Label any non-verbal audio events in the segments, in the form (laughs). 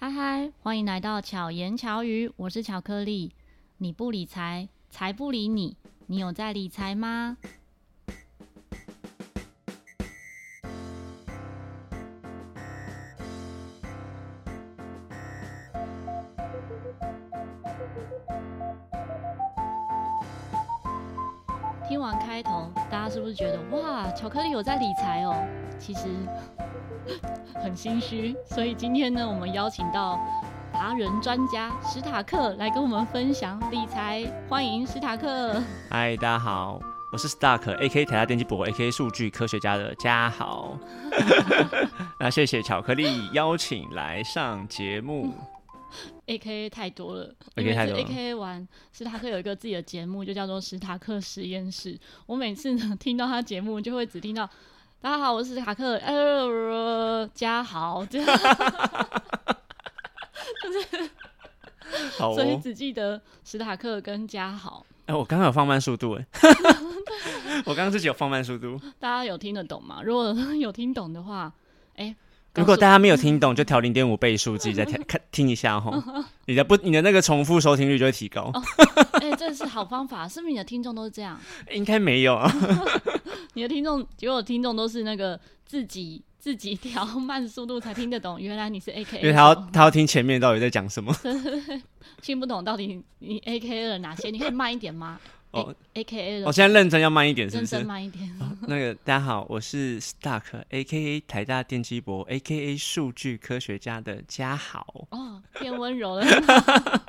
嗨嗨，欢迎来到巧言巧语，我是巧克力。你不理财，财不理你。你有在理财吗？巧克力有在理财哦？其实。(laughs) 很心虚，所以今天呢，我们邀请到达人专家史塔克来跟我们分享理财。欢迎史塔克。嗨，大家好，我是 Stark，AK 台大电机博，AK 数据科学家的家豪。(laughs) 那谢谢巧克力邀请来上节目。(laughs) AK 太多了太多了。AK 完，史塔克有一个自己的节目，就叫做史塔克实验室。我每次呢 (laughs) 听到他节目，就会只听到。大家好，我是史塔克，呃，家豪，这样，(laughs) 就是，好哦、(laughs) 所以只记得史塔克跟家豪。哎、欸，我刚刚有放慢速度，哎，我刚刚自己有放慢速度，大家有听得懂吗？如果有听懂的话，哎、欸。如果大家没有听懂，就调零点五倍数，自己再听 (laughs) 看听一下哈。(laughs) 你的不，你的那个重复收听率就会提高。(laughs) 哎、哦欸，这是好方法，是不是你的听众都是这样？应该没有啊。你的听众，结果听众都是那个自己自己调慢速度才听得懂。原来你是 A K，因为他要他要听前面到底在讲什么。听不懂到底你 A K 了哪些？你可以慢一点吗？哦，A K A 我现在认真要慢一点，是不是？认真慢一点。哦、那个大家好，我是 Stark，A K A 台大电机博，A K A 数据科学家的嘉豪。哦，变温柔了。(laughs)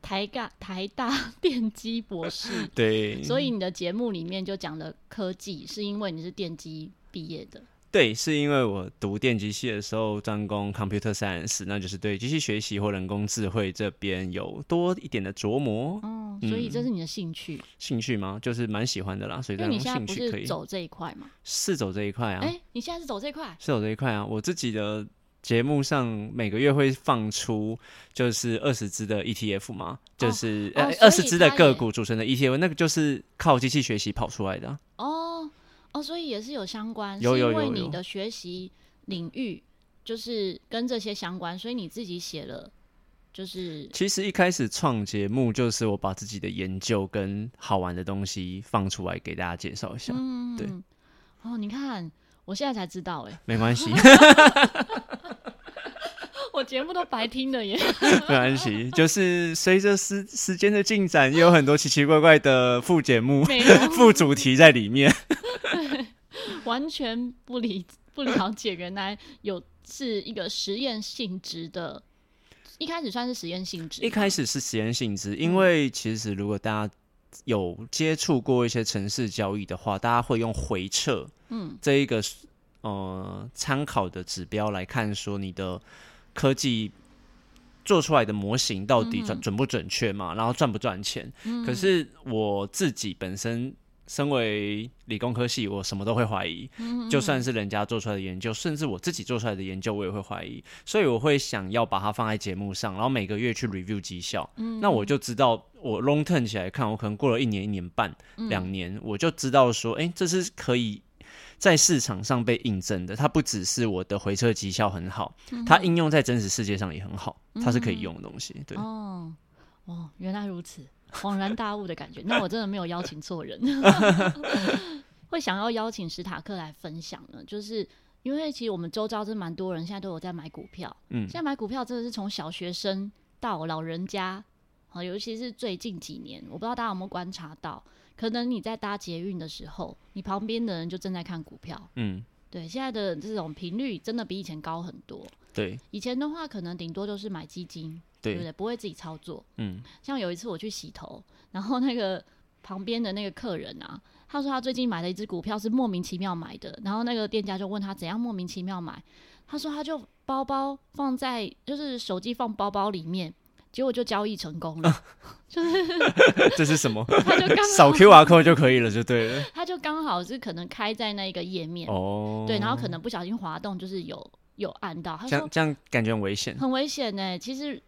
台大台大电机博士。对。所以你的节目里面就讲了科技，是因为你是电机毕业的。对，是因为我读电机系的时候专攻 computer science，那就是对机器学习或人工智慧这边有多一点的琢磨。哦，所以这是你的兴趣？嗯、兴趣吗？就是蛮喜欢的啦。所以，你现在不是走这一块吗？是走这一块啊。哎，你现在是走这一块？是走这一块啊。我自己的节目上每个月会放出就是二十只的 ETF 嘛，就是二十只的个股组成的 ETF，那个就是靠机器学习跑出来的。哦。哦，所以也是有相关，有有有有，是因为你的学习领域就是跟这些相关，所以你自己写了，就是其实一开始创节目就是我把自己的研究跟好玩的东西放出来给大家介绍一下。嗯，对。哦，你看，我现在才知道，哎，没关系 (laughs) (laughs) 我节目都白听了耶。(laughs) 没关系，就是随着时时间的进展，也有很多奇奇怪怪的副节目、副主题在里面。(laughs) 完全不理不了解，原来有是一个实验性质的，一开始算是实验性质。一开始是实验性质，因为其实如果大家有接触过一些城市交易的话，大家会用回撤，嗯，这一个呃参考的指标来看，说你的科技做出来的模型到底准准不准确嘛，然后赚不赚钱。可是我自己本身。身为理工科系，我什么都会怀疑。就算是人家做出来的研究，甚至我自己做出来的研究，我也会怀疑。所以我会想要把它放在节目上，然后每个月去 review 绩效。那我就知道，我 long term 起来看，我可能过了一年、一年半、两年，嗯，我就知道说，哎，欸，这是可以在市场上被印证的。它不只是我的回测绩效很好，它应用在真实世界上也很好，它是可以用的东西。对，哦，哦，原来如此。恍然大悟的感觉，那我真的没有邀请错人。(laughs) 会想要邀请史塔克来分享呢，就是因为其实我们周遭真蛮多人现在都有在买股票。嗯，现在买股票真的是从小学生到老人家，好，尤其是最近几年，我不知道大家有没有观察到，可能你在搭捷运的时候，你旁边的人就正在看股票。嗯，对，现在的这种频率真的比以前高很多。对，以前的话可能顶多就是买基金。对，不对？不会自己操作。嗯，像有一次我去洗头，然后那个旁边的那个客人啊，他说他最近买了一只股票是莫名其妙买的，然后那个店家就问他怎样莫名其妙买，他说他就包包放在就是手机放包包里面，结果就交易成功了。(laughs) 啊、就是 (laughs) 这是什么？他就刚 (laughs) 扫 QR code 就可以了，就对了。他就刚好是可能开在那个页面哦，对，然后可能不小心滑动，就是有有按到。他说这样这样感觉很危险，很危险呢、欸。其实。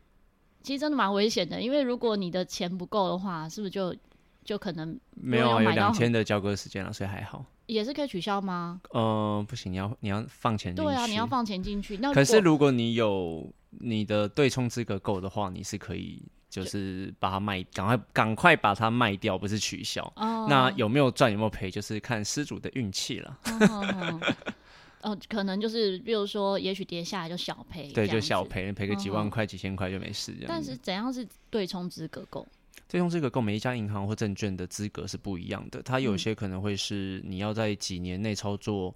其实真的蛮危险的，因为如果你的钱不够的话，是不是就就可能没有没有有两天的交割时间了，所以还好。也是可以取消吗？呃，不行，你要你要放钱进去。对啊，你要放钱进去。那可是如果你有你的对冲资格够的话，你是可以就是把它卖，赶快赶快把它卖掉，不是取消。哦。那有没有赚有没有赔，就是看失主的运气了。哦哦哦哦，可能就是，比如说，也许跌下来就小赔，对，就小赔，赔个几万块、嗯、几千块就没事。但是怎样是对冲资格够？对冲资格够，每一家银行或证券的资格是不一样的。它有些可能会是你要在几年内操作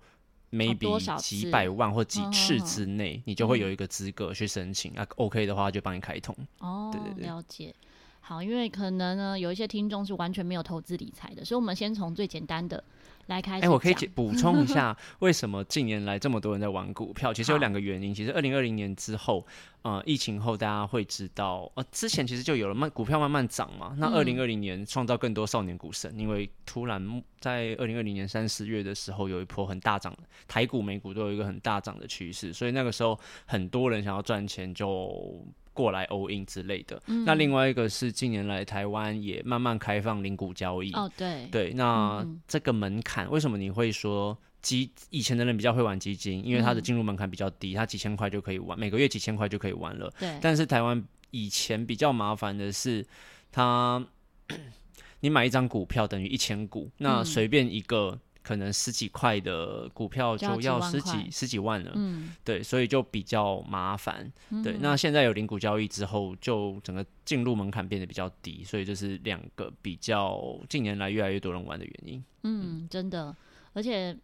，maybe 几百万或几次之内，哦、你就会有一个资格去申请。那、嗯啊、OK 的话，就帮你开通。哦，对对对，了解。好，因为可能呢，有一些听众是完全没有投资理财的，所以我们先从最简单的。来开始。哎、欸，我可以补充一下，为什么近年来这么多人在玩股票？其实有两个原因。其实二零二零年之后，呃，疫情后，大家会知道，呃，之前其实就有了慢股票慢慢涨嘛。那二零二零年创造更多少年股神，嗯、因为突然在二零二零年三四月的时候，有一波很大涨，台股、美股都有一个很大涨的趋势，所以那个时候很多人想要赚钱就。过来 all in 之类的，嗯、那另外一个是近年来台湾也慢慢开放零股交易。哦，对对，那这个门槛，为什么你会说基以前的人比较会玩基金？因为它的进入门槛比较低，它几千块就可以玩，每个月几千块就可以玩了。对。但是台湾以前比较麻烦的是，它 (clears throat) 你买一张股票等于一千股，那随便一个。可能十几块的股票就要十几几十几万了，嗯，对，所以就比较麻烦，嗯、对。那现在有零股交易之后，就整个进入门槛变得比较低，所以这是两个比较近年来越来越多人玩的原因。嗯，真的，而且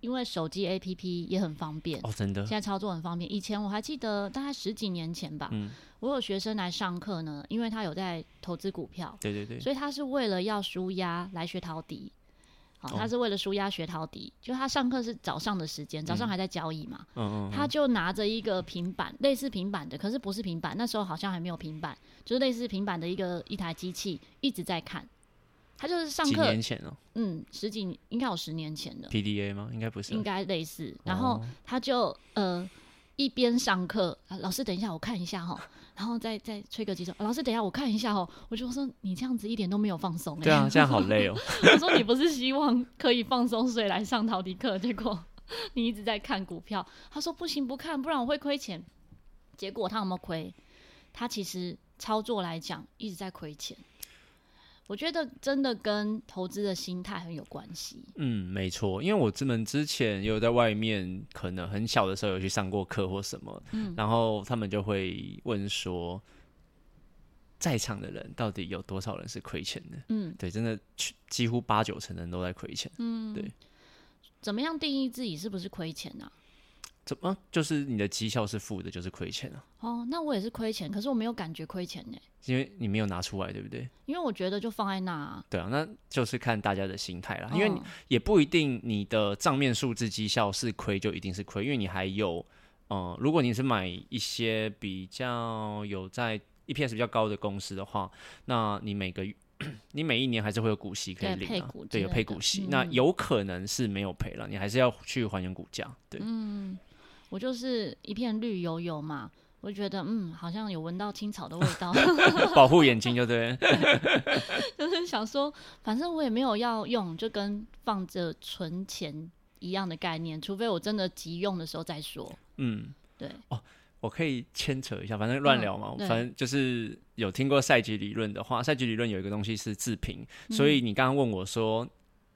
因为手机 APP 也很方便。哦，真的，现在操作很方便。以前我还记得大概十几年前吧，嗯，我有学生来上课呢，因为他有在投资股票，对对对，所以他是为了要输压来学陶笛。他是为了舒压学陶笛，就他上课是早上的时间，早上还在交易嘛，嗯、他就拿着一个平板，类似平板的，可是不是平板，那时候好像还没有平板，就是类似平板的一个一台机器，一直在看。他就是上课几年前哦，嗯，十几应该有十年前的 PDA 吗？应该不是，应该类似。然后他就呃一边上课，老师等一下我看一下哈。然后再再吹个几首，老师等一下我看一下哦。我就说你这样子一点都没有放松，对啊，(laughs) 这样好累哦。(laughs) 我说你不是希望可以放松，所以来上陶笛课，结果 (laughs) 你一直在看股票。他说不行，不看，不然我会亏钱。结果他有没有亏？他其实操作来讲一直在亏钱。我觉得真的跟投资的心态很有关系。嗯，没错，因为我这们之前也有在外面，可能很小的时候有去上过课或什么，嗯，然后他们就会问说，在场的人到底有多少人是亏钱的？嗯，对，真的几乎八九成人都在亏钱。嗯，对。怎么样定义自己是不是亏钱呢？怎么就是你的绩效是负的，就是亏钱啊？哦，那我也是亏钱，可是我没有感觉亏钱呢，因为你没有拿出来，对不对？因为我觉得就放在那啊。对啊，那就是看大家的心态啦。因为也不一定你的账面数字绩效是亏就一定是亏，因为你还有，呃，如果你是买一些比较有在 EPS 比较高的公司的话，那你每个月 (clears throat) 你每一年还是会有股息可以领啊。对，有配股息，嗯、那有可能是没有赔了，你还是要去还原股价。对，嗯。我就是一片绿油油嘛，我就觉得嗯，好像有闻到青草的味道 (laughs) (laughs) 保护眼睛就对，(laughs) 就是想说，反正我也没有要用，就跟放着存钱一样的概念，除非我真的急用的时候再说。嗯，对。哦，我可以牵扯一下，反正乱聊嘛，嗯、反正就是有听过赛局理论的话，赛局理论有一个东西是自评，嗯、所以你刚刚问我说。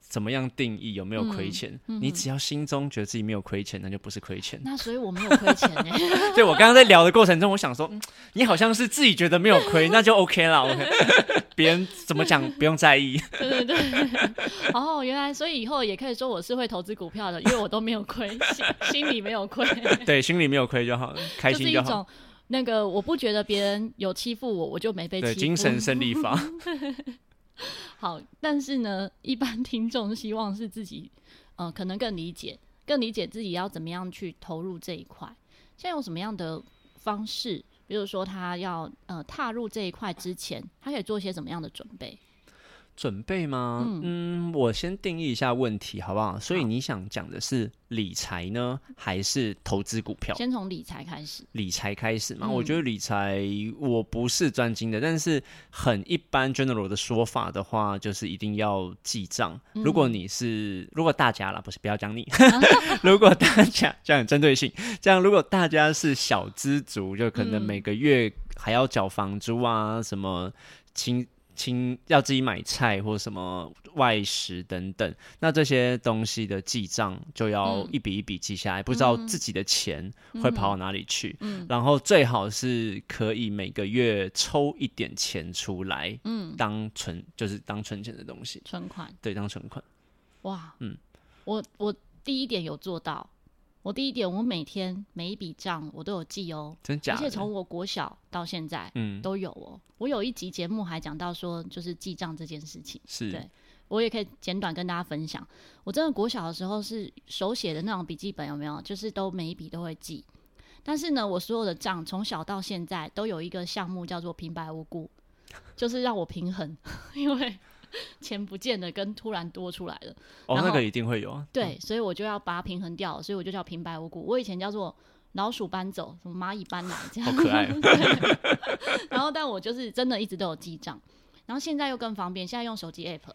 怎么样定义有没有亏钱？嗯嗯、你只要心中觉得自己没有亏钱，那就不是亏钱。那所以我没有亏钱呢？(laughs) 对，我刚刚在聊的过程中，我想说，嗯、你好像是自己觉得没有亏，(laughs) 那就 OK 了。OK，(laughs) 别人怎么讲不用在意。对对对。哦，原来所以以后也可以说我是会投资股票的，因为我都没有亏，心心里没有亏。对，心里没有亏就好了，开心就好。那个我不觉得别人有欺负我，我就没被欺负。对，精神胜利法。(laughs) 好，但是呢，一般听众希望是自己，呃，可能更理解，更理解自己要怎么样去投入这一块。现在有什么样的方式？比如说，他要呃踏入这一块之前，他可以做些什么样的准备？准备吗？嗯，嗯，我先定义一下问题好不好？所以你想讲的是理财呢，还是投资股票？先从理财开始。理财开始嘛？嗯、我觉得理财我不是专精的，但是很一般 general 的说法的话，就是一定要记账。嗯、如果你是，如果大家啦，不是不要讲你，(laughs) (laughs) 如果大家这样很针对性，这样如果大家是小资族，就可能每个月还要缴房租啊，什么亲。亲，要自己买菜或什么外食等等，那这些东西的记账就要一笔一笔记下来，嗯、不知道自己的钱会跑到哪里去。嗯，然后最好是可以每个月抽一点钱出来，嗯，当存就是当存钱的东西，存款，对，当存款。哇，嗯，我我第一点有做到。我第一点，我每天每一笔账我都有记哦，真假的？而且从我国小到现在，嗯，都有哦。我有一集节目还讲到说，就是记账这件事情，是对，我也可以简短跟大家分享。我真的国小的时候是手写的那种笔记本，有没有？就是都每一笔都会记。但是呢，我所有的账从小到现在都有一个项目叫做平白无故，就是让我平衡，(laughs) 因为。(laughs) 钱不见了，跟突然多出来了。哦，那个一定会有啊。对，所以我就要把它平衡掉，所以我就叫平白无故。我以前叫做老鼠搬走，什么蚂蚁搬来，这样。好可爱。(laughs) 然后，但我就是真的一直都有记账，然后现在又更方便，现在用手机 app，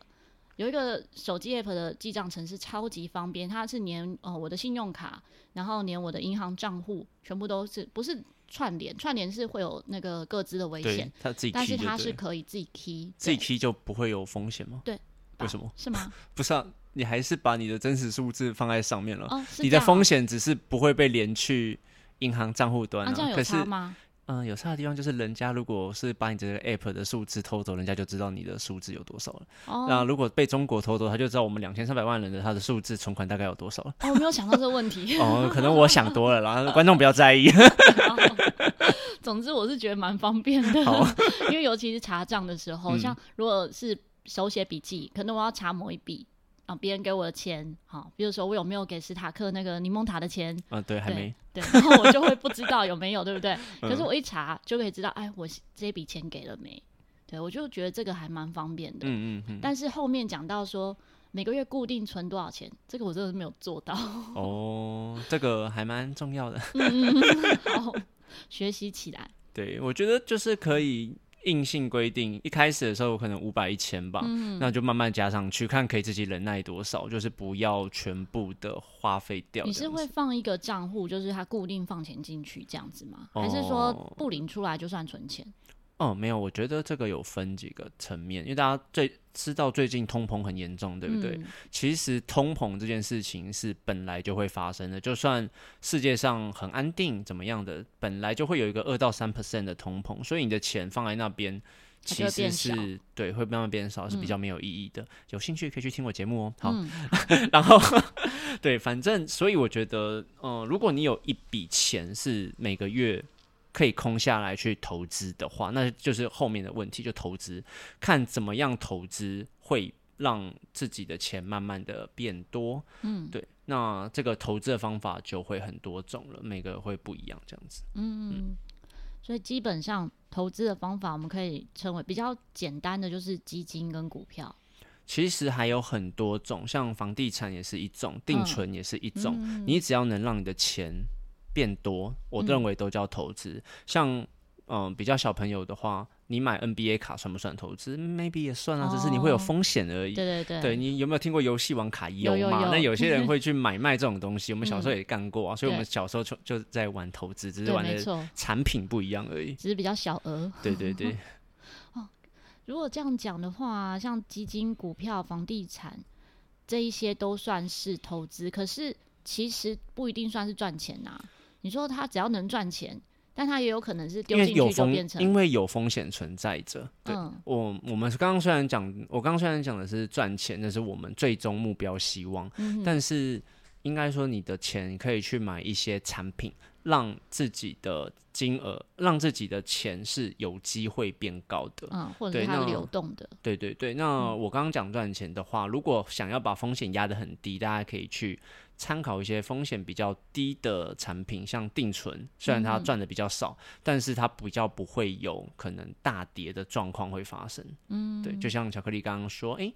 有一个手机 app 的记账程式超级方便，它是连呃我的信用卡，然后连我的银行账户，全部都是不是。串联串联是会有那个各自的危险，他自己，但是他是可以自己 key，自己 key 就不会有风险吗？对，为什么？是吗？(laughs) 不是啊，你还是把你的真实数字放在上面了，哦、你的风险只是不会被连去银行账户端啊。啊这样有差吗？嗯，有差的地方就是，人家如果是把你这个 app 的数字偷走，人家就知道你的数字有多少了。哦。那如果被中国偷走，他就知道我们两千三百万人的他的数字存款大概有多少了。哦，我没有想到这个问题。哦，可能我想多了啦，(laughs) 观众不要在意。(laughs) 总之，我是觉得蛮方便的。(laughs) 因为尤其是查账的时候，嗯、像如果是手写笔记，可能我要查某一笔。啊，别人给我的钱，好，比如说我有没有给史塔克那个柠檬塔的钱？啊，对，还没。对，然后我就会不知道有没有，对不对？(laughs) 可是我一查就可以知道，哎，我这笔钱给了没？对，我就觉得这个还蛮方便的。嗯嗯嗯。但是后面讲到说每个月固定存多少钱，这个我真的是没有做到。哦，这个还蛮重要的。嗯嗯，好，学习起来。对，我觉得就是可以。硬性规定，一开始的时候可能五百一千吧，嗯、那就慢慢加上去，看可以自己忍耐多少，就是不要全部的花费掉。你是会放一个账户，就是它固定放钱进去这样子吗？哦、还是说不领出来就算存钱？哦，没有，我觉得这个有分几个层面，因为大家最知道最近通膨很严重，对不对？嗯、其实通膨这件事情是本来就会发生的，就算世界上很安定怎么样的，本来就会有一个二到三 percent 的通膨，所以你的钱放在那边，其实是对会慢慢变少，是比较没有意义的。嗯、有兴趣可以去听我节目哦。好，嗯、(laughs) 然后对，反正所以我觉得，嗯、呃，如果你有一笔钱是每个月。可以空下来去投资的话，那就是后面的问题，就投资，看怎么样投资会让自己的钱慢慢的变多。嗯，对，那这个投资的方法就会很多种了，每个会不一样，这样子。嗯，嗯，所以基本上投资的方法，我们可以称为比较简单的，就是基金跟股票。其实还有很多种，像房地产也是一种，定存也是一种，嗯，你只要能让你的钱。变多，我认为都叫投资。嗯、像嗯、呃，比较小朋友的话，你买 NBA 卡算不算投资？Maybe 也算啊，哦、只是你会有风险而已。对对对，对你有没有听过游戏王卡有吗？有有有，那有些人 (laughs) 会去买卖这种东西，我们小时候也干过啊。嗯、所以我们小时候就就在玩投资，只是玩的产品不一样而已，只是比较小额。对对对。(laughs) 哦，如果这样讲的话，像基金、股票、房地产这一些都算是投资，可是其实不一定算是赚钱呐、啊。你说他只要能赚钱，但他也有可能是丢进去就变成，因为有风险存在着。对，嗯、我我们刚刚虽然讲，我刚刚虽然讲的是赚钱，那是我们最终目标希望，嗯、但是应该说你的钱可以去买一些产品，让自己的金额，让自己的钱是有机会变高的，嗯，或者是它流动的。对对对，那我刚刚讲赚钱的话，如果想要把风险压得很低，大家可以去参考一些风险比较低的产品，像定存，虽然它赚的比较少，嗯、但是它比较不会有可能大跌的状况会发生。嗯，对，就像巧克力刚刚说，诶。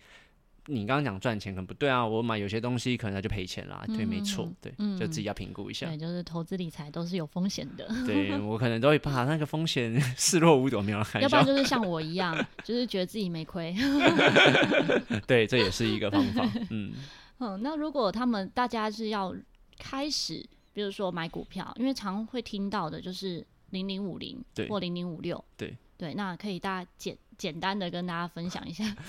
你刚刚讲赚钱可能不对啊，我买有些东西可能他就赔钱啦，对，没错，对，就自己要评估一下。对，就是投资理财都是有风险的。对，我可能都会把那个风险 (laughs) 视若无睹，没有开。要不然就是像 (laughs) 我一样，就是觉得自己没亏。(laughs) 对，这也是一个方法。嗯，嗯，那如果他们大家是要开始，比如说买股票，因为常会听到的就是零零五零或零零五六，对对，那可以大家简。简单的跟大家分享一下，(laughs)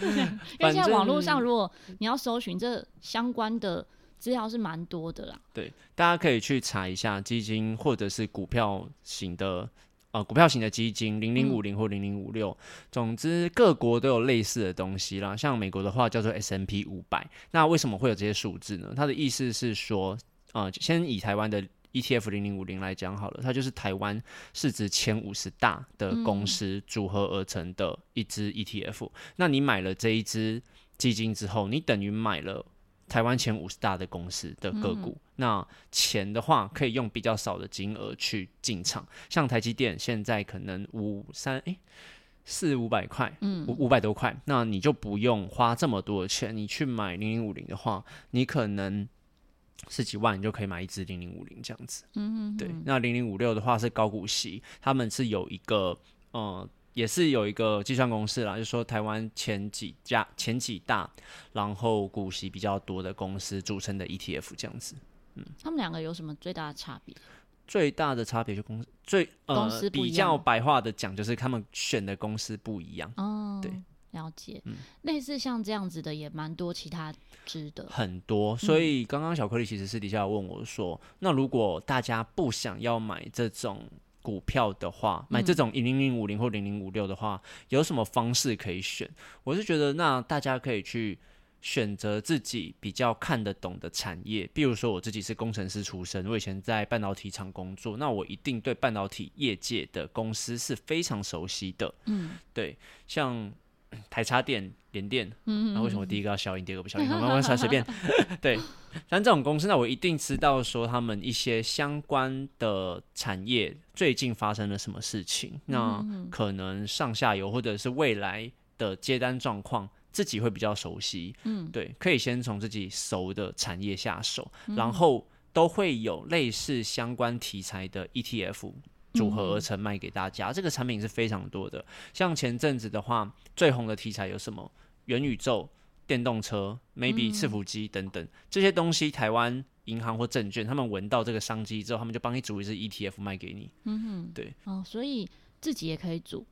因为现在网络上如果你要搜寻这相关的资料是蛮多的啦。对，大家可以去查一下基金或者是股票型的呃股票型的基金，零零五零或零零五六，总之各国都有类似的东西啦。像美国的话叫做 S&P 五百，那为什么会有这些数字呢？它的意思是说，呃，先以台湾的。ETF 零零五零来讲好了，它就是台湾市值前五十大的公司组合而成的一支 ETF。嗯。那你买了这一支基金之后，你等于买了台湾前五十大的公司的个股。嗯。那钱的话，可以用比较少的金额去进场。像台积电现在可能五三诶四五百块，嗯，五五百多块，那你就不用花这么多的钱，你去买零零五零的话，你可能。十几万你就可以买一支零零五零这样子，嗯哼哼，对。那零零五六的话是高股息，他们是有一个，呃，也是有一个计算公式啦，就是说台湾前几家、前几大，然后股息比较多的公司组成的 ETF 这样子。嗯，他们两个有什么最大的差别？最大的差别就公司最呃公司比较白话的讲，就是他们选的公司不一样。哦，对。了解，嗯，类似像这样子的也蛮多，其他值得很多，所以刚刚小颗粒其实私底下问我说，嗯，那如果大家不想要买这种股票的话，买这种零零五零或零零五六的话，有什么方式可以选？我是觉得，那大家可以去选择自己比较看得懂的产业，比如说我自己是工程师出身，我以前在半导体厂工作，那我一定对半导体业界的公司是非常熟悉的，嗯，对，像。台插电、联电，那为什么第一个要消音，第二个不消音？慢慢说，(laughs) 随便。(laughs) 对，像这种公司，那我一定知道说他们一些相关的产业最近发生了什么事情，那可能上下游或者是未来的接单状况，自己会比较熟悉。嗯，对，可以先从自己熟的产业下手，然后都会有类似相关题材的 ETF。组合而成卖给大家，这个产品是非常多的。像前阵子的话，最红的题材有什么？元宇宙、电动车、maybe 伺服机等等这些东西，台湾银行或证券他们闻到这个商机之后，他们就帮你组一支 ETF 卖给你。嗯哼，对。哦，所以自己也可以组，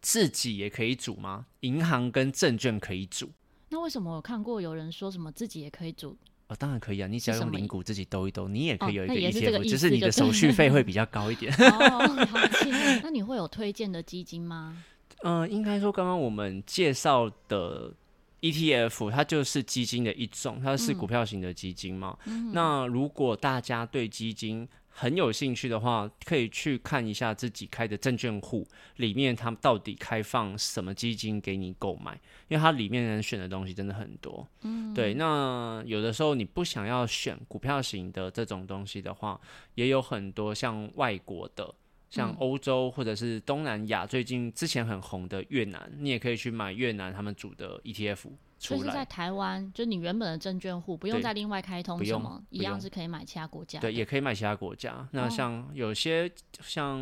自己也可以组吗？银行跟证券可以组。那为什么我看过有人说什么自己也可以组？哦，当然可以啊！你只要用零股自己兜一兜，你也可以有一个 ETF，哦、只是你的手续费 (laughs) 会比较高一点。哦，(laughs) 好奇，那你会有推荐的基金吗？嗯、(laughs) 呃，应该说刚刚我们介绍的 ETF，它就是基金的一种，它是股票型的基金嘛。嗯、那如果大家对基金，很有兴趣的话，可以去看一下自己开的证券户里面，他们到底开放什么基金给你购买，因为它里面能选的东西真的很多。嗯，对。那有的时候你不想要选股票型的这种东西的话，也有很多像外国的，像欧洲或者是东南亚，最近之前很红的越南，你也可以去买越南他们组的 ETF。就是在台湾，就你原本的证券户不用再另外开通什么，一样是可以买其他国家。对，也可以买其他国家。那像有些像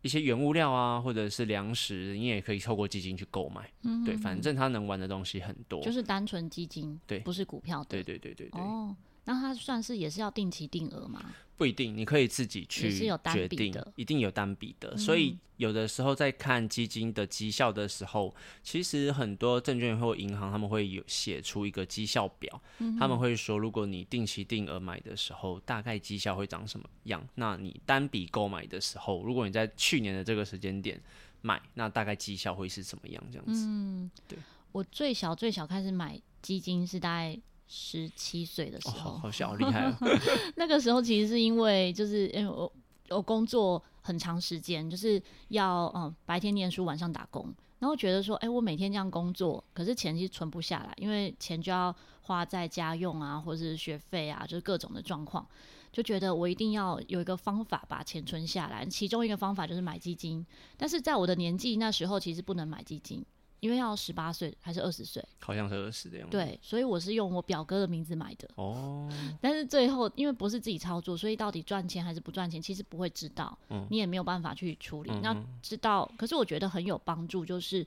一些原物料啊，或者是粮食，你也可以透过基金去购买。嗯，对，反正它能玩的东西很多。就是单纯基金，对，不是股票的。对对对对对。哦，那它算是也是要定期定额吗？不一定，你可以自己去决定，一定有单笔的。所以有的时候在看基金的绩效的时候，其实很多证券或银行他们会有写出一个绩效表，他们会说，如果你定期定额买的时候，大概绩效会长什么样？那你单笔购买的时候，如果你在去年的这个时间点买，那大概绩效会是怎么样？这样子。嗯，对。我最小最小开始买基金是大概十七岁的时候，哦、好小，好厉害哦。(laughs) 那个时候其实是因为就是因为我我工作很长时间，就是要嗯白天念书，晚上打工。然后觉得说，哎、欸，我每天这样工作，可是钱其实存不下来，因为钱就要花在家用啊，或者是学费啊，就是各种的状况，就觉得我一定要有一个方法把钱存下来。其中一个方法就是买基金，但是在我的年纪那时候，其实不能买基金。因为要十八岁还是二十岁？好像是二十的样子。对，所以我是用我表哥的名字买的。哦。但是最后，因为不是自己操作，所以到底赚钱还是不赚钱，其实不会知道。嗯。你也没有办法去处理。那、嗯、知道，可是我觉得很有帮助，就是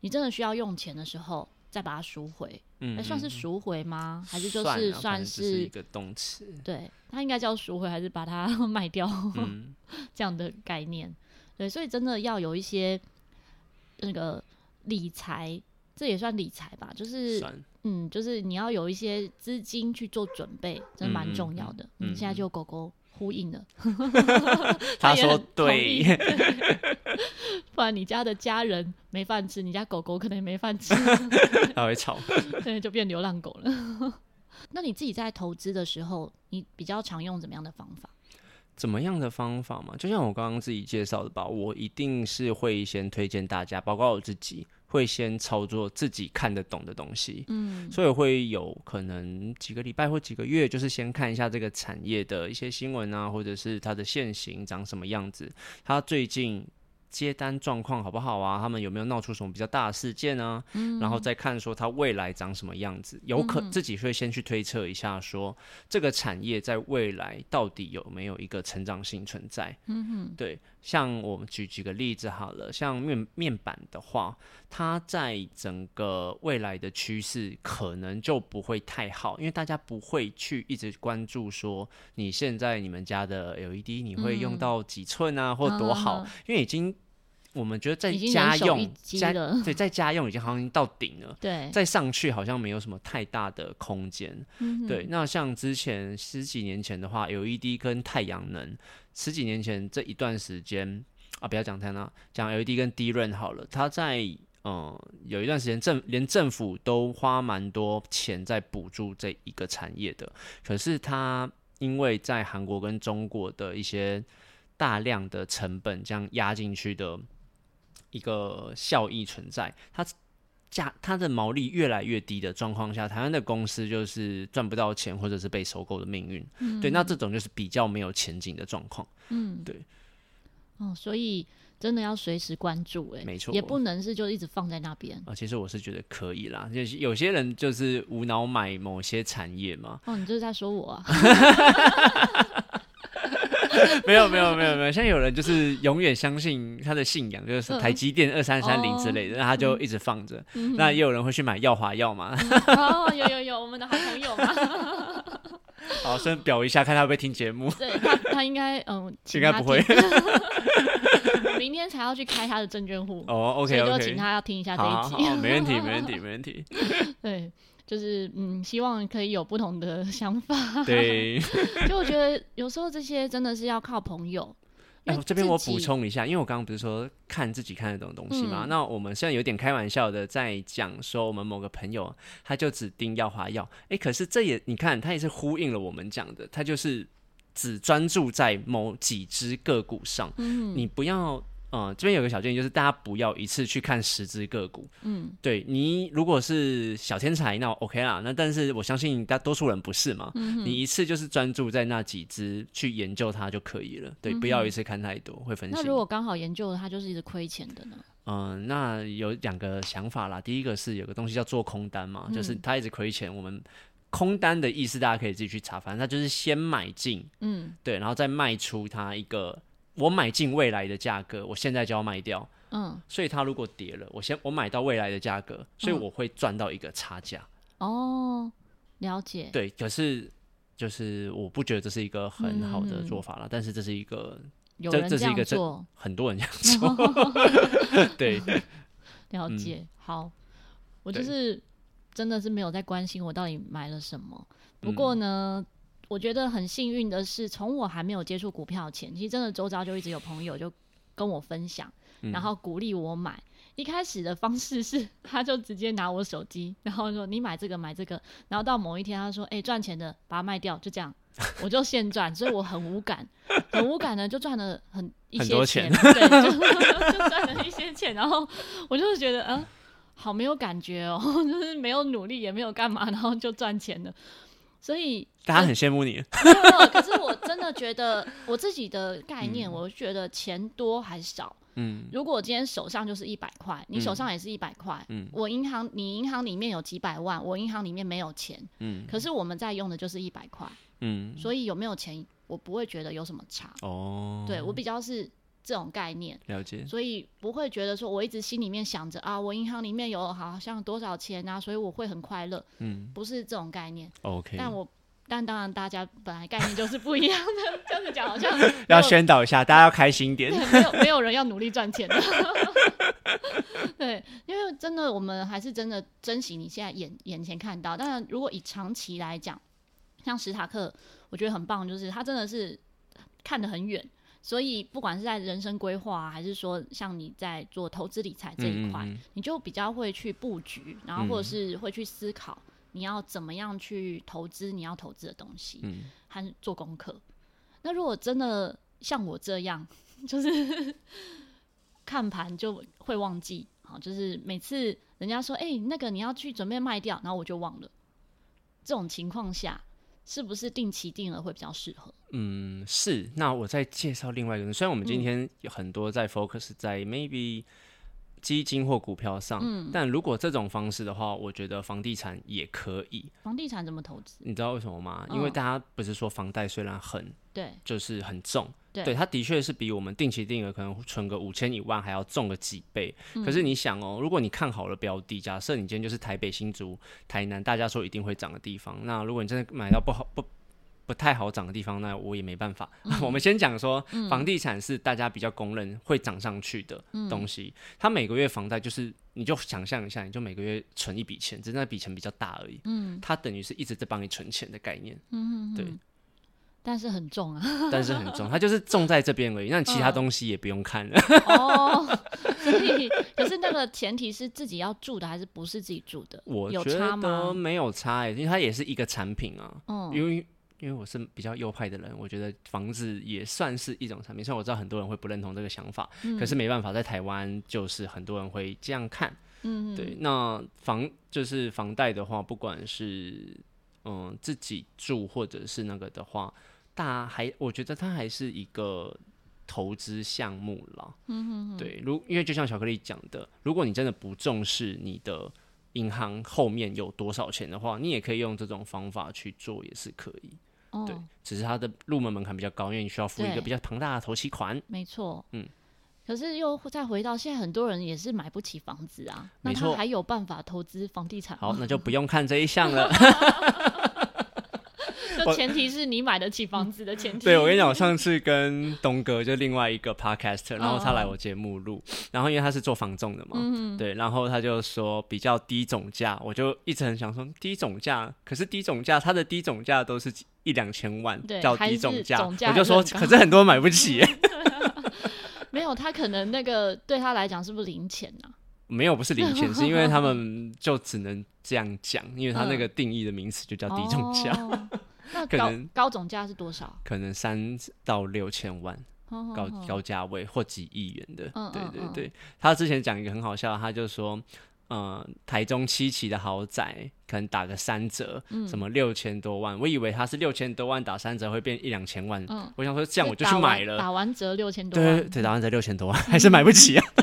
你真的需要用钱的时候，再把它赎回。嗯。欸、算是赎回吗？还是就是算是，是一个动词？对，它应该叫赎回，还是把它 (laughs) 卖掉？嗯。(laughs) 这样的概念。对，所以真的要有一些那个。理财，这也算理财吧，就是嗯，就是你要有一些资金去做准备，真的蛮重要的。嗯，嗯，现在就狗狗呼应了，(laughs) 他说对，(laughs) 不然你家的家人没饭吃，你家狗狗可能也没饭吃，(laughs) 他会吵，对，就变流浪狗了。那你自己在投资的时候，你比较常用怎么样的方法？怎么样的方法嘛？就像我刚刚自己介绍的吧，我一定是会先推荐大家，包括我自己，会先操作自己看得懂的东西。嗯，所以会有可能几个礼拜或几个月，就是先看一下这个产业的一些新闻啊，或者是它的现行长什么样子，它最近。接单状况好不好啊？他们有没有闹出什么比较大的事件呢？嗯，然后再看说他未来长什么样子，有可自己会先去推测一下说，说这个产业在未来到底有没有一个成长性存在。嗯哼，对，像我们举几个例子好了，像面面板的话，它在整个未来的趋势可能就不会太好，因为大家不会去一直关注说你现在你们家的 LED 你会用到几寸啊，或多好，因为已经。我们觉得在家用家对，在家用已经好像到顶了，对，再上去好像没有什么太大的空间，嗯，对。那像之前十几年前的话，LED 跟太阳能，十几年前这一段时间啊，不要讲太那，讲 LED 跟 DRAM 好了，它在嗯有一段时间政连政府都花蛮多钱在补助这一个产业的，可是它因为在韩国跟中国的一些大量的成本这样压进去的。一个效益存在，它价它的毛利越来越低的状况下，台湾的公司就是赚不到钱，或者是被收购的命运。嗯，对，那这种就是比较没有前景的状况。嗯，对。哦，所以真的要随时关注，哎，没错，也不能是就一直放在那边。啊，其实我是觉得可以啦，就是有些人就是无脑买某些产业嘛。哦，你就是在说我啊。(laughs) (laughs) (laughs) 没有没有没有没有，现在有人就是永远相信他的信仰，就是台积电二三三零之类的，那、嗯、他就一直放着、嗯。那也有人会去买耀华药嘛、嗯？哦，有有有，我们的好朋友嘛。(laughs) 好，先表一下，看他会不会听节目。对他，他应该嗯，应该不会。(laughs) 明天才要去开他的证券户哦，OK OK，就请他要听一下这一集。好，好，好，没问题，没问题，没问题。对。就是嗯，希望可以有不同的 (laughs) 想法。对，(laughs) 就我觉得有时候这些真的是要靠朋友。这边我补充一下，因为我刚刚不是说看自己看得懂的东西嘛？嗯、那我们现在有点开玩笑的在讲说，我们某个朋友他就指定耀华药。哎、欸，可是这也你看，他也是呼应了我们讲的，他就是只专注在某几只个股上。嗯，你不要。嗯，这边有个小建议，就是大家不要一次去看十只个股。嗯，对，你如果是小天才，那 OK 啦。那但是我相信大多数人不是嘛。嗯，你一次就是专注在那几只去研究它就可以了。对，嗯、不要一次看太多，会分心。那如果刚好研究它就是一直亏钱的呢？嗯，那有两个想法啦。第一个是有个东西叫做空单嘛，嗯、就是它一直亏钱。我们空单的意思大家可以自己去查，反正它就是先买进，嗯，对，然后再卖出它一个。我买进未来的价格，我现在就要卖掉。嗯，所以它如果跌了，我先我买到未来的价格，所以我会赚到一个差价。哦，了解。对，可是就是我不觉得这是一个很好的做法了，嗯，但是这是一个，有这，这是一个这很多人这样做。(laughs) 对，了解，嗯。好，我就是真的是没有在关心我到底买了什么。不过呢。嗯我觉得很幸运的是，从我还没有接触股票前，其实真的周遭就一直有朋友就跟跟我分享，然后鼓励我买。嗯、一开始的方式是，他就直接拿我手机，然后说你买这个买这个，然后到某一天他说，哎、欸，赚钱的把它卖掉，就这样，(laughs) 我就现赚，所以我很无感，很无感的就赚了很一些钱，钱对，(laughs) 就赚了一些钱，然后我就是觉得，嗯，好没有感觉哦，(laughs) 就是没有努力也没有干嘛，然后就赚钱了。所以大家很羡慕你。没有，可是我真的觉得我自己的概念，我觉得钱多还少。嗯，如果我今天手上就是一百块，你手上也是一百块，嗯，我银行你银行里面有几百万，我银行里面没有钱，嗯，可是我们在用的就是一百块，嗯，所以有没有钱，我不会觉得有什么差。哦，对我比较是。这种概念了解，所以不会觉得说我一直心里面想着啊，我银行里面有好像多少钱啊，所以我会很快乐。嗯，不是这种概念。OK，但我但当然大家本来概念就是不一样的，这样子讲好像 (laughs) 要宣导一下，大家要开心一点。没有没有人要努力赚钱的。(laughs) 对，因为真的我们还是真的珍惜你现在眼眼前看到。当然，如果以长期来讲，像史塔克，我觉得很棒，就是他真的是看得很远。所以，不管是在人生规划，还是说像你在做投资理财这一块，嗯嗯，你就比较会去布局，然后或者是会去思考你要怎么样去投资你要投资的东西，嗯，还做功课。那如果真的像我这样，(laughs) 就是 (laughs) 看盘就会忘记，好，就是每次人家说，哎、欸，那个你要去准备卖掉，然后我就忘了。这种情况下，是不是定期定额会比较适合？嗯，是。那我再介绍另外一个人。虽然我们今天有很多在 focus 在 maybe 基金或股票上，嗯，但如果这种方式的话，我觉得房地产也可以。房地产怎么投资？你知道为什么吗？因为大家不是说房贷虽然很对，就是很重，对，对，它的确是比我们定期定额可能存个五千一万还要重个几倍。可是你想哦，如果你看好了标的，假设你今天就是台北、新竹、台南，大家说一定会涨的地方，那如果你真的买到不好不。不太好涨的地方，那我也没办法。嗯、(laughs) 我们先讲说，房地产是大家比较公认会涨上去的东西。嗯、它每个月房贷就是，你就想象一下，你就每个月存一笔钱，只是那笔钱比较大而已。嗯，它等于是一直在帮你存钱的概念。嗯，对。但是很重啊。(laughs) 但是很重，它就是重在这边而已。那其他东西也不用看了。(laughs) 哦，所以可是那个前提是自己要住的，还是不是自己住的？我觉得没有差哎，因为它也是一个产品啊。嗯，因为。因为我是比较右派的人，我觉得房子也算是一种产品。虽然我知道很多人会不认同这个想法，嗯、可是没办法，在台湾就是很多人会这样看。嗯，对。那房就是房贷的话，不管是嗯自己住或者是那个的话，大还我觉得它还是一个投资项目啦。嗯哼哼。对，如因为就像巧克力讲的，如果你真的不重视你的银行后面有多少钱的话，你也可以用这种方法去做，也是可以。对，只是它的入门门槛比较高，因为你需要付一个比较庞大的头期款。没错，嗯，可是又再回到现在，很多人也是买不起房子啊，那他还有办法投资房地产？好，那就不用看这一项了。(laughs) 就前提是你买得起房子的前提。对，我跟你讲，我上次跟东哥就另外一个 podcaster，然后他来我节目录，然后因为他是做房仲的嘛，嗯、对，然后他就说比较低总价，我就一直很想说低总价，可是低总价他的低总价都是一两千万，对叫低总价，总价我就说可是很多人买不起。(laughs) (laughs) 没有，他可能那个对他来讲是不是零钱呢、啊？(laughs) 没有，不是零钱，是因为他们就只能这样讲，因为他那个定义的名词就叫低总价。哦那高可能高总价是多少？可能三到六千万，哦、高高价位或几亿元的。嗯、对对对，嗯、他之前讲一个很好笑，他就说，呃，台中七期的豪宅可能打个三折，嗯、什么六千多万，我以为他是六千多万打三折会变一两千万。嗯、我想说这样我就去买了，打完折六千多万，对对，打完折六千多万 (laughs) 还是买不起啊。(laughs)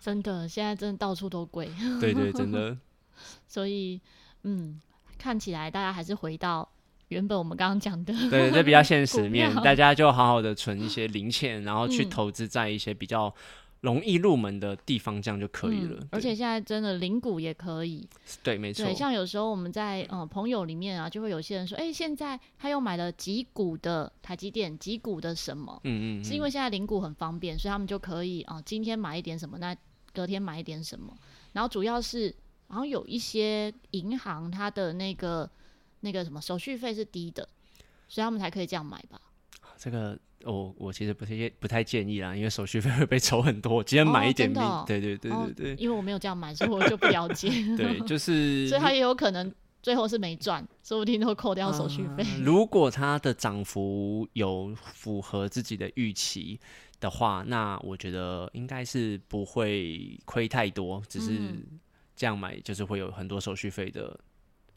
真的，现在真的到处都贵。对对，真的。(laughs) 所以，嗯。看起来大家还是回到原本我们刚刚讲的，对，这比较现实面，大家就好好的存一些零钱，然后去投资在一些比较容易入门的地方，这样就可以了。嗯、而且现在真的零股也可以，对，没错。对，像有时候我们在嗯朋友里面啊，就会有些人说，哎、欸，现在他又买了几股的台积电，几股的什么？嗯，嗯嗯，是因为现在零股很方便，所以他们就可以啊，今天买一点什么，那隔天买一点什么，然后主要是。然后有一些银行，它的那个那个什么手续费是低的，所以他们才可以这样买吧？这个哦，我其实不太不太建议啦，因为手续费会被抽很多。我今天买一点命，哦哦、对对对对对、哦，因为我没有这样买，所以我就不了解。(laughs) 对，(laughs) 就是，所以他也有可能最后是没赚，说不定都扣掉手续费、呃。如果它的涨幅有符合自己的预期的话，那我觉得应该是不会亏太多，只是这样买就是会有很多手续费的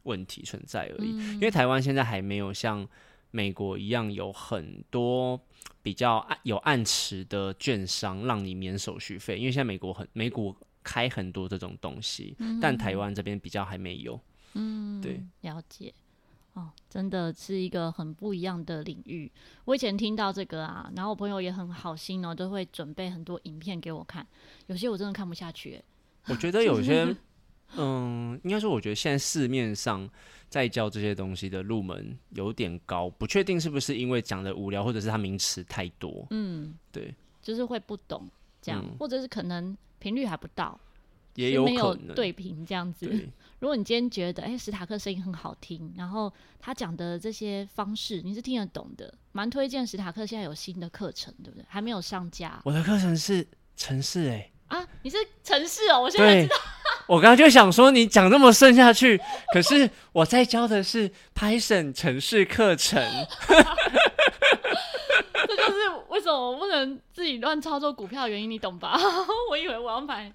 问题存在而已。嗯、因为台湾现在还没有像。美国一样有很多比较有暗池的券商让你免手续费，因为现在美国很美股开很多这种东西，嗯、但台湾这边比较还没有。嗯，对，了解。哦，真的是一个很不一样的领域。我以前听到这个啊，然后我朋友也很好心哦，都会准备很多影片给我看，有些我真的看不下去。我觉得有些。嗯，应该说，我觉得现在市面上在教这些东西的入门有点高，不确定是不是因为讲的无聊，或者是他名词太多。嗯，对，就是会不懂这样，嗯、或者是可能频率还不到，也有可能没有对频这样子。如果你今天觉得，哎、欸，史塔克声音很好听，然后他讲的这些方式你是听得懂的，蛮推荐史塔克现在有新的课程，对不对？还没有上架。我的课程是城市，哎。啊，你是城市哦，我现在知道。我刚刚就想说你讲这么顺下去，可是我在教的是 Python 城市课程。(laughs) 这就是为什么我不能自己乱操作股票的原因，你懂吧？(laughs) 我以为我要买，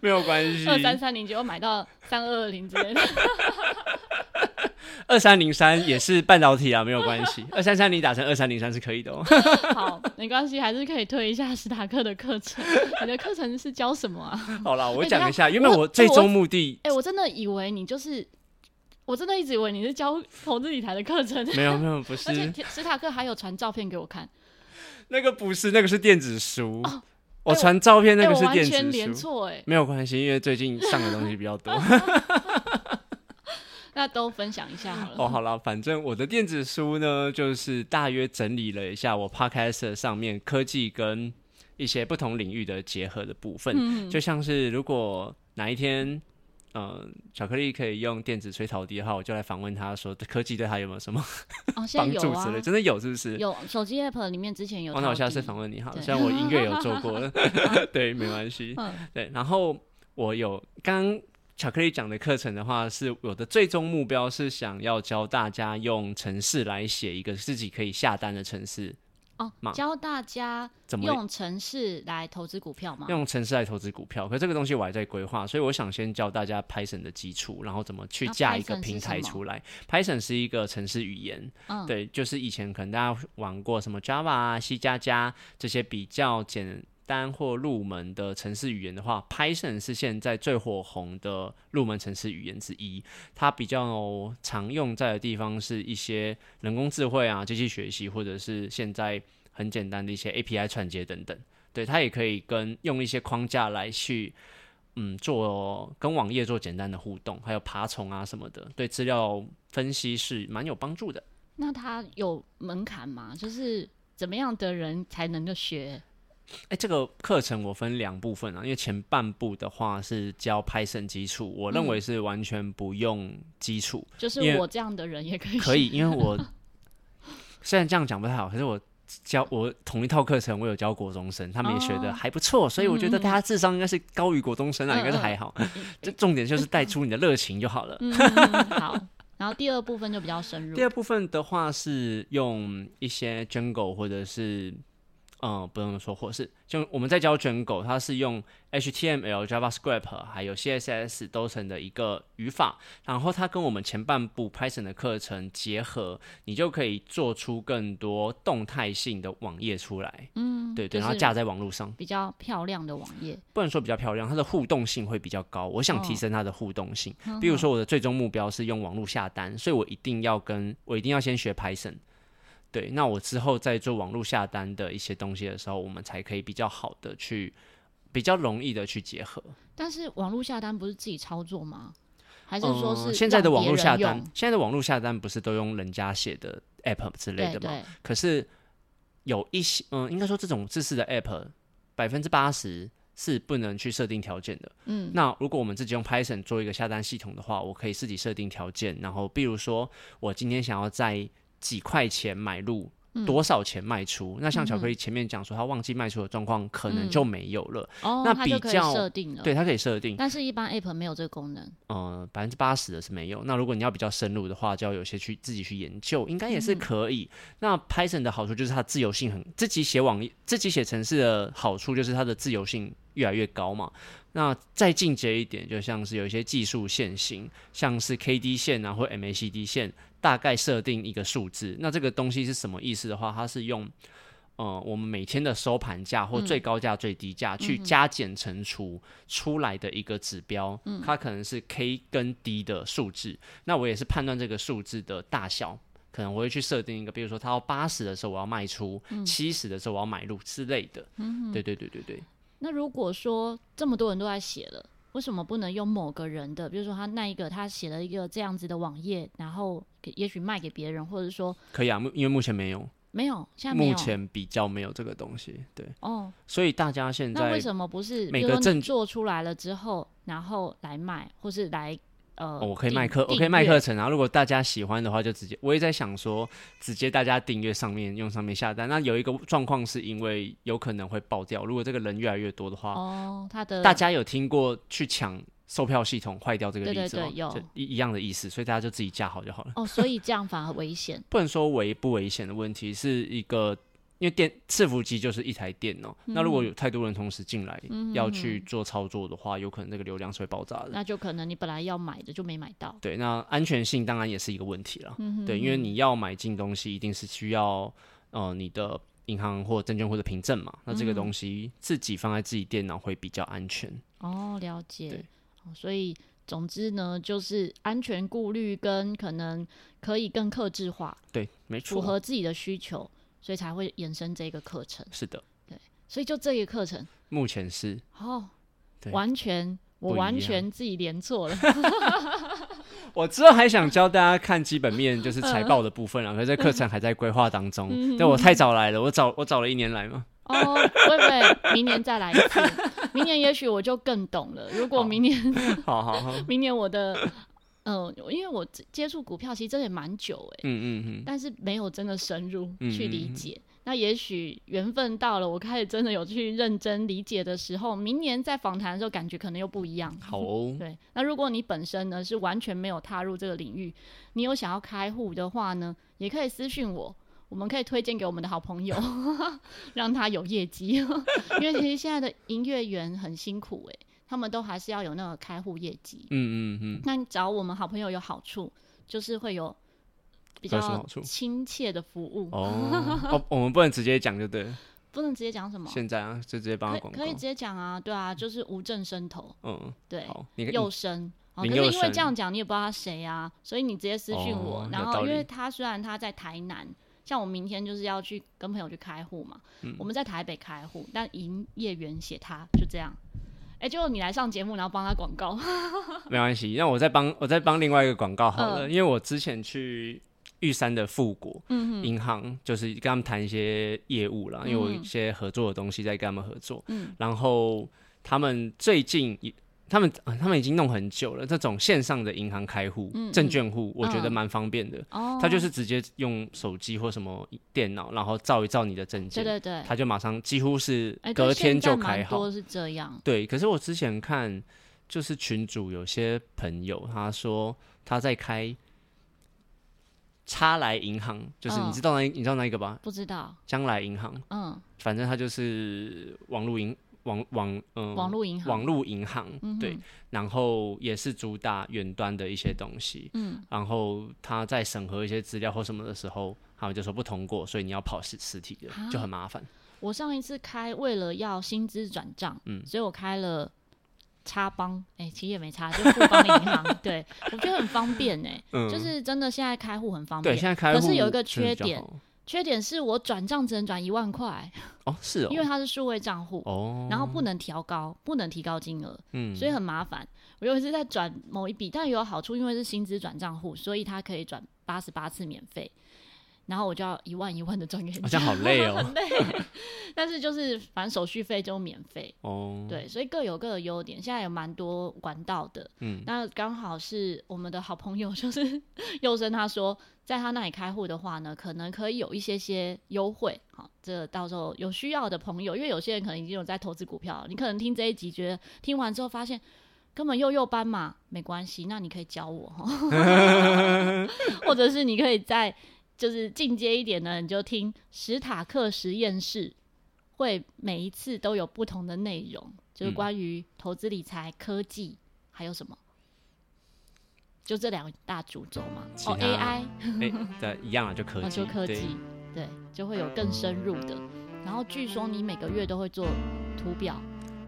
没有关系，二三三零结果买到三二二零之类的。(laughs) 二三零三也是半导体啊，没有关系。(laughs) 二三三零打成二三零三是可以的哦。(laughs) 好，没关系，还是可以推一下史塔克的课程。你的课程是教什么啊？(laughs) 好了，我讲一下，欸、因为我最终目的，哎、欸，我真的以为你就是，我真的一直以为你是教投资理财的课程。没有没有，不是。而且史塔克还有传照片给我看。那个不是，那个是电子书。哦、我传照片那个是电子书。欸、完全连错哎，没有关系，因为最近上的东西比较多。那都分享一下好了。哦，好了，反正我的电子书呢，就是大约整理了一下我 Podcast 上面科技跟一些不同领域的结合的部分。嗯，就像是如果哪一天，嗯、呃，巧克力可以用电子吹陶笛的话，我就来访问他说，科技对他有没有什么 (laughs) 帮助之类？真的有是不是？有手机 App 里面之前有。那我下次访问你好了，虽然我音乐有做过了，(laughs) 对，没关系。嗯，对，然后我有刚。巧克力讲的课程的话，是我的最终目标是想要教大家用程式来写一个自己可以下单的程式哦，教大家怎么用城市来投资股票吗？用城市来投资股票，可这个东西我还在规划，所以我想先教大家 Python 的基础，然后怎么去架一个平台出来。Python 是一个城市语言，嗯，对，就是以前可能大家玩过什么 Java 啊、C 加加这些比较简。单或入门的城市语言的话，Python 是现在最火红的入门城市语言之一。它比较常用在的地方是一些人工智慧啊、机器学习，或者是现在很简单的一些 API 串接等等。对，它也可以跟用一些框架来去，嗯，做跟网页做简单的互动，还有爬虫啊什么的，对资料分析是蛮有帮助的。那它有门槛吗？就是怎么样的人才能够学？哎，这个课程我分两部分啊，因为前半部的话是教 Python 基础，我认为是完全不用基础，嗯、就是我这样的人也可以可以，(laughs) 因为我虽然这样讲不太好，可是我教我同一套课程，我有教国中生，他们也学的还不错，哦、所以我觉得大家智商应该是高于国中生啊，嗯、应该是还好。这、嗯、重点就是带出你的热情就好了。嗯、(laughs) 好，然后第二部分就比较深入。第二部分的话是用一些 Django 或者是。嗯，不用说，或是就我们在教 Django，它是用 HTML、JavaScript 还有 CSS 都成的一个语法，然后它跟我们前半部 Python 的课程结合，你就可以做出更多动态性的网页出来。嗯，对对，然后架在网络上，比较漂亮的网页，不能说比较漂亮，它的互动性会比较高。我想提升它的互动性，哦、比如说我的最终目标是用网络下单，所以我一定要跟我一定要先学 Python。对，那我之后在做网络下单的一些东西的时候，我们才可以比较好的去，比较容易的去结合。但是网络下单不是自己操作吗？还是说是、嗯、现在的网络下单？现在的网络下单不是都用人家写的 app 之类的吗？可是有一些，嗯，应该说这种自式的 app，百分之八十是不能去设定条件的。嗯，那如果我们自己用 Python 做一个下单系统的话，我可以自己设定条件，然后比如说我今天想要在几块钱买入多少钱卖出？嗯、那像巧克力前面讲说他忘记卖出的状况，可能就没有了。哦、那比较设定了，对，它可以设定，但是一般 App 没有这个功能。呃，百分之八十的是没有。那如果你要比较深入的话，就要有些去自己去研究，应该也是可以。嗯、那 Python 的好处就是它自由性很，自己写网页、自己写程式的好处就是它的自由性越来越高嘛。那再进阶一点，就像是有一些技术线型，像是 KD 线啊或 MACD 线。大概设定一个数字，那这个东西是什么意思的话，它是用呃我们每天的收盘价或最高价、最低价去加减乘除出来的一个指标，嗯、它可能是 K 跟 D 的数字。那我也是判断这个数字的大小，可能我会去设定一个，比如说它到八十的时候我要卖出，七十、嗯、的时候我要买入之类的。嗯、对对对对对。那如果说这么多人都在写了。为什么不能用某个人的？比如说他那一个，他写了一个这样子的网页，然后给也许卖给别人，或者说可以啊，因为目前没有，没有，现在目前比较没有这个东西，对，哦，所以大家现在那为什么不是每个证做出来了之后，然后来卖，或是来？呃、哦，我可以卖课，我可以卖课程然后。如果大家喜欢的话，就直接，我也在想说，直接大家订阅上面用上面下单。那有一个状况是因为有可能会爆掉，如果这个人越来越多的话，哦，他的大家有听过去抢售票系统坏掉这个例子吗？对对对，有一一样的意思，所以大家就自己架好就好了。哦，所以这样反而危险？(laughs) 不能说危不危险的问题，是一个。因为电伺服机就是一台电脑，嗯、那如果有太多人同时进来、嗯、要去做操作的话，有可能那个流量是会爆炸的。那就可能你本来要买的就没买到。对，那安全性当然也是一个问题了。嗯、对，因为你要买进东西，一定是需要呃你的银行或证券或者凭证嘛。那这个东西自己放在自己电脑会比较安全。哦，了解。对，所以总之呢，就是安全顾虑跟可能可以更克制化。对，没错，符合自己的需求。所以才会延伸这个课程。是的，对，所以就这个课程，目前是哦，完全我完全自己连错了。(laughs) 我之后还想教大家看基本面，就是财报的部分啊，(laughs) 可是这课程还在规划当中。但，我太早来了，我早我早了一年来嘛。哦，会不会明年再来一次？明年也许我就更懂了。如果明年，(laughs) 好好好，明年我的。嗯、呃，因为我接触股票其实真的也蛮久哎，嗯嗯嗯，但是没有真的深入去理解。嗯嗯嗯，那也许缘分到了，我开始真的有去认真理解的时候，明年在访谈的时候，感觉可能又不一样。好哦，(laughs) 对。那如果你本身呢是完全没有踏入这个领域，你有想要开户的话呢，也可以私讯我，我们可以推荐给我们的好朋友，(laughs) 让他有业绩。(laughs) 因为其实现在的营业员很辛苦哎。他们都还是要有那个开户业绩，嗯嗯嗯。那你找我们好朋友有好处，就是会有比较亲切的服务。哦，(laughs) 哦，我们不能直接讲就对了，不能直接讲什么？现在啊，就直接帮他广告。可以直接讲啊，对啊，就是无证生头。嗯，(laughs) 对，好，右生。可是因为这样讲，你也不知道他谁啊，所以你直接私讯我。然后，因为他虽然他在台南，像我明天就是要去跟朋友去开户嘛，我们在台北开户，但营业员写他，就这样。(laughs) 哎，就你来上节目，然后帮他广告，(laughs) 没关系。那我再帮我再帮另外一个广告好了，呃、因为我之前去玉山的富国银行，嗯、就是跟他们谈一些业务啦，因为我有一些合作的东西在跟他们合作，嗯、然后他们最近他们他们已经弄很久了，这种线上的银行开户、嗯、证券户，我觉得蛮方便的。哦、嗯，他就是直接用手机或什么电脑，然后照一照你的证件，对对对，他就马上几乎是隔天就开好。是这样。对，可是我之前看就是群主有些朋友他说他在开差来银行，就是你知道那、嗯、你知道那一个吧？不知道。将来银行，嗯，反正他就是网络银。网网嗯，网络银行，网络银行对，然后也是主打远端的一些东西，嗯，然后他在审核一些资料或什么的时候，他们就说不通过，所以你要跑实实体的，就很麻烦。我上一次开为了要薪资转账，嗯，所以我开了差帮，哎，其实也没差，就富邦银行，(laughs) 对。我觉得很方便哎，就是真的现在开户很方便，对，现在开户，可是有一个缺点。缺点是我转账只能转一万块哦，是哦，(laughs) 因为它是数位账户哦，然后不能调高，不能提高金额，嗯，所以很麻烦。我有一次在转某一笔，但有好处，因为是薪资转账户，所以它可以转八十八次免费。然后我就要一万一万的转给你，好像好累哦，很累。但是就是反正手续费就免费哦，对，所以各有各的优点。现在有蛮多管道的，嗯，那刚好是我们的好朋友，就是 (laughs) 佑生他说，在他那里开户的话呢，可能可以有一些些优惠。好，这、到时候有需要的朋友，因为有些人可能已经有在投资股票，你可能听这一集觉得听完之后发现根本幼幼班嘛，没关系，那你可以教我哈，(laughs) 或者是你可以在。就是进阶一点呢，你就听史塔克实验室，会每一次都有不同的内容，就是关于投资理财、科技，还有什么？就这两大主轴嘛。哦，AI，哎，对，一样啊，就科技，就科技，对，就会有更深入的。然后据说你每个月都会做图表，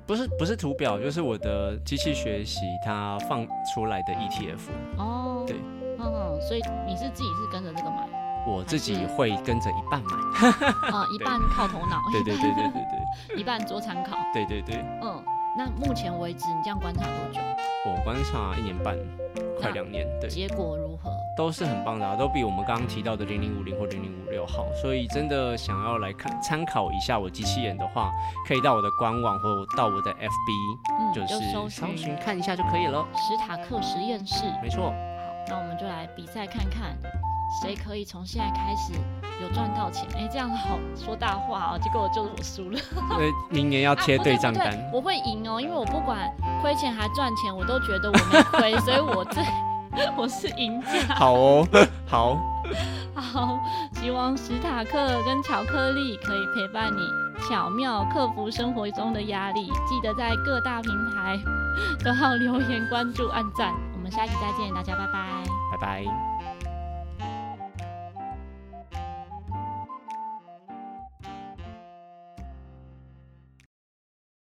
不是不是图表，就是我的机器学习它放出来的 ETF。哦，对，嗯，所以你是自己是跟着这个买？我自己会跟着一半买，啊，一半靠头脑，(laughs) 对对对对对对，(laughs) 一半做参考，对对对，嗯，那目前为止你这样观察多久？我观察一年半，快两年，对，结果如何？都是很棒的啊，都比我们刚刚提到的零零五零或零零五六好，所以真的想要来看参考一下我机器人的话，可以到我的官网或到我的 FB，嗯，就是搜寻看一下就可以了。史塔克实验室，没错。好，那我们就来比赛看看。谁可以从现在开始有赚到钱？哎、欸，这样好说大话哦，结果就是我输了。(laughs) 对，明年要贴对账单、啊。我会赢哦，因为我不管亏钱还赚钱，我都觉得我没亏，(laughs) 所以我最 (laughs) 我是赢家。好哦，好，好，希望史塔克跟巧克力可以陪伴你巧妙克服生活中的压力。记得在各大平台都要留言、关注、按赞。我们下期再见，大家拜拜，拜拜。